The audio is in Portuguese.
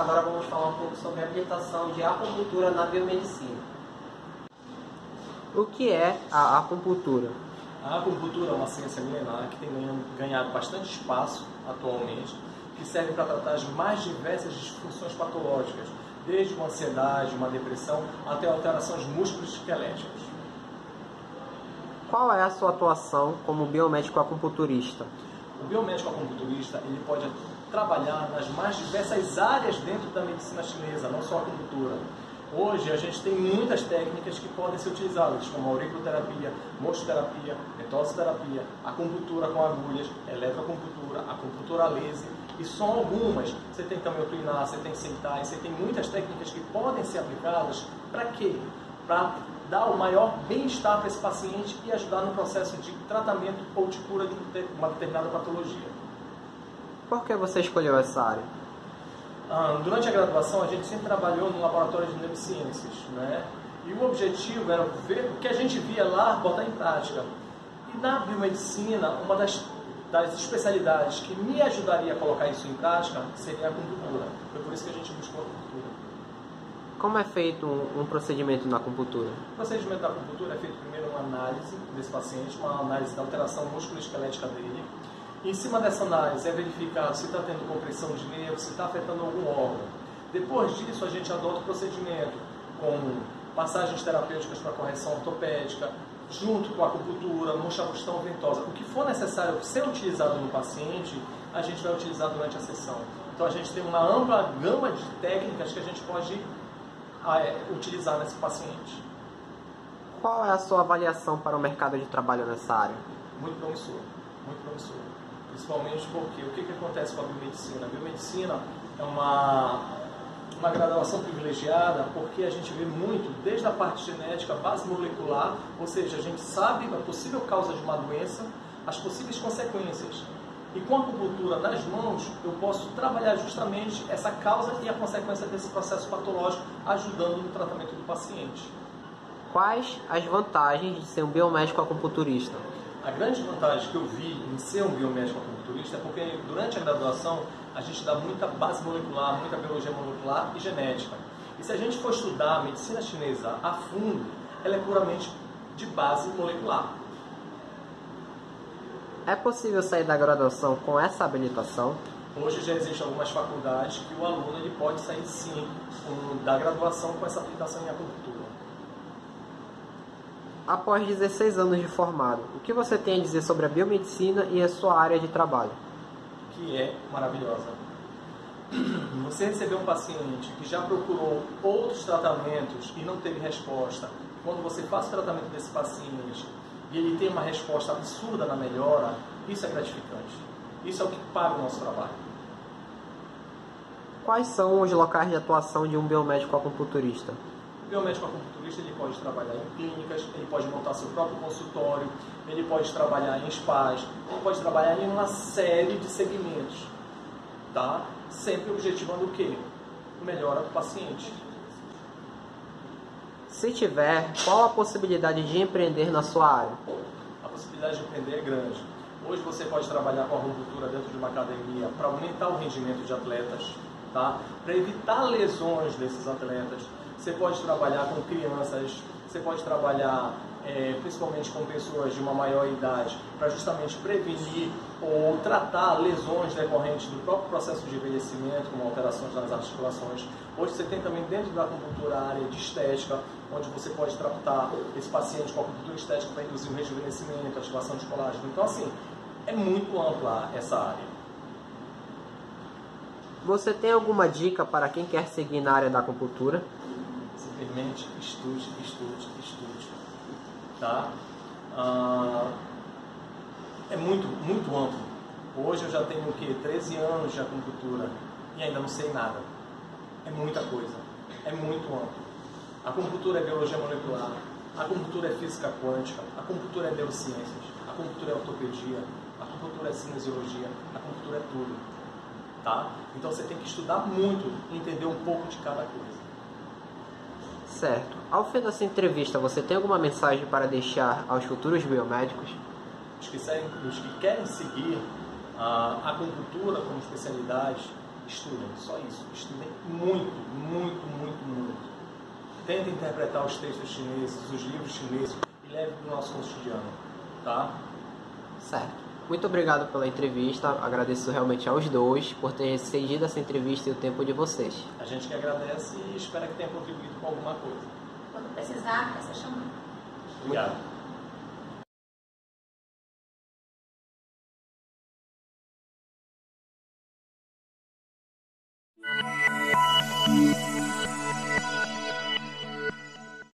agora vamos falar um pouco sobre a habilitação de acupuntura na biomedicina. O que é a acupuntura? A acupuntura é uma ciência milenar que tem ganhado bastante espaço atualmente, que serve para tratar as mais diversas disfunções patológicas, desde uma ansiedade, uma depressão, até alterações músculos esqueléticas. Qual é a sua atuação como biomédico acupunturista? O biomédico acupunturista ele pode trabalhar nas mais diversas áreas dentro da medicina chinesa, não só a acupuntura. Hoje a gente tem muitas técnicas que podem ser utilizadas, como auriculoterapia, mostoterapia, metossoterapia, acupuntura com agulhas, eletroacupuntura, acupuntura laser, e são algumas. Você tem tuinar, você tem sentai, você tem muitas técnicas que podem ser aplicadas para quê? Para dar o maior bem-estar para esse paciente e ajudar no processo de tratamento ou de cura de uma determinada patologia. Por que você escolheu essa área? Ah, durante a graduação, a gente sempre trabalhou no laboratório de neurociências, né? E o objetivo era ver o que a gente via lá, botar em prática. E na biomedicina, uma das, das especialidades que me ajudaria a colocar isso em prática seria a acupuntura. Foi por isso que a gente buscou a acupuntura. Como é feito um, um procedimento na acupuntura? O procedimento da acupuntura é feito primeiro uma análise desse paciente, uma análise da alteração musculoesquelética dele, em cima dessa análise é verificado se está tendo compressão de nervo, se está afetando algum órgão. Depois disso, a gente adota o procedimento com passagens terapêuticas para correção ortopédica, junto com a acupuntura, moxabustão ventosa. O que for necessário ser utilizado no paciente, a gente vai utilizar durante a sessão. Então a gente tem uma ampla gama de técnicas que a gente pode ah, é, utilizar nesse paciente. Qual é a sua avaliação para o mercado de trabalho nessa área? Muito promissor, muito promissor. Principalmente porque o que, que acontece com a biomedicina? A biomedicina é uma, uma graduação privilegiada porque a gente vê muito, desde a parte genética, base molecular, ou seja, a gente sabe a possível causa de uma doença, as possíveis consequências. E com a acupuntura nas mãos, eu posso trabalhar justamente essa causa e a consequência desse processo patológico, ajudando no tratamento do paciente. Quais as vantagens de ser um biomédico acupunturista? A grande vantagem que eu vi em ser um biomédico acupunturista é porque durante a graduação a gente dá muita base molecular, muita biologia molecular e genética. E se a gente for estudar a medicina chinesa a fundo, ela é puramente de base molecular. É possível sair da graduação com essa habilitação? Hoje já existem algumas faculdades que o aluno ele pode sair sim da graduação com essa habilitação em acupuntura. Após 16 anos de formado, o que você tem a dizer sobre a biomedicina e a sua área de trabalho? Que é maravilhosa. Você recebeu um paciente que já procurou outros tratamentos e não teve resposta. Quando você faz o tratamento desse paciente e ele tem uma resposta absurda na melhora, isso é gratificante. Isso é o que paga o nosso trabalho. Quais são os locais de atuação de um biomédico acupunturista? Biomédico acupunturista ele pode trabalhar em clínicas, ele pode montar seu próprio consultório, ele pode trabalhar em spas, ele pode trabalhar em uma série de segmentos, tá? Sempre objetivando o quê? Melhora do paciente. Se tiver, qual a possibilidade de empreender na sua área? A possibilidade de empreender é grande. Hoje você pode trabalhar com a acupuntura dentro de uma academia para aumentar o rendimento de atletas, tá? Para evitar lesões desses atletas você pode trabalhar com crianças, você pode trabalhar é, principalmente com pessoas de uma maior idade, para justamente prevenir ou tratar lesões decorrentes do próprio processo de envelhecimento, como alterações nas articulações. Hoje você tem também dentro da acupuntura a área de estética, onde você pode tratar esse paciente com acupuntura estética para induzir o rejuvenescimento, ativação de colágeno. Então, assim, é muito ampla essa área. Você tem alguma dica para quem quer seguir na área da acupuntura? Simplesmente estude, estude, estude. Tá? Ah, é muito, muito amplo. Hoje eu já tenho o quê? 13 anos de acupuntura e ainda não sei nada. É muita coisa. É muito amplo. A acupuntura é biologia molecular, a acupuntura é física quântica, a acupuntura é neurociências, a acupuntura é ortopedia, a acupuntura é cinesiologia, a acupuntura é tudo. Tá? Então você tem que estudar muito e entender um pouco de cada coisa. Certo. Ao fim dessa entrevista, você tem alguma mensagem para deixar aos futuros biomédicos? Os que, os que querem seguir a acupuntura como especialidade, estudem, só isso. Estudem muito, muito, muito, muito. Tentem interpretar os textos chineses, os livros chineses e levem para o nosso cotidiano, tá? Certo. Muito obrigado pela entrevista. Agradeço realmente aos dois por terem cedido essa entrevista e o tempo de vocês. A gente que agradece e espera que tenha contribuído com alguma coisa. Quando precisar, é só chamar. Obrigado.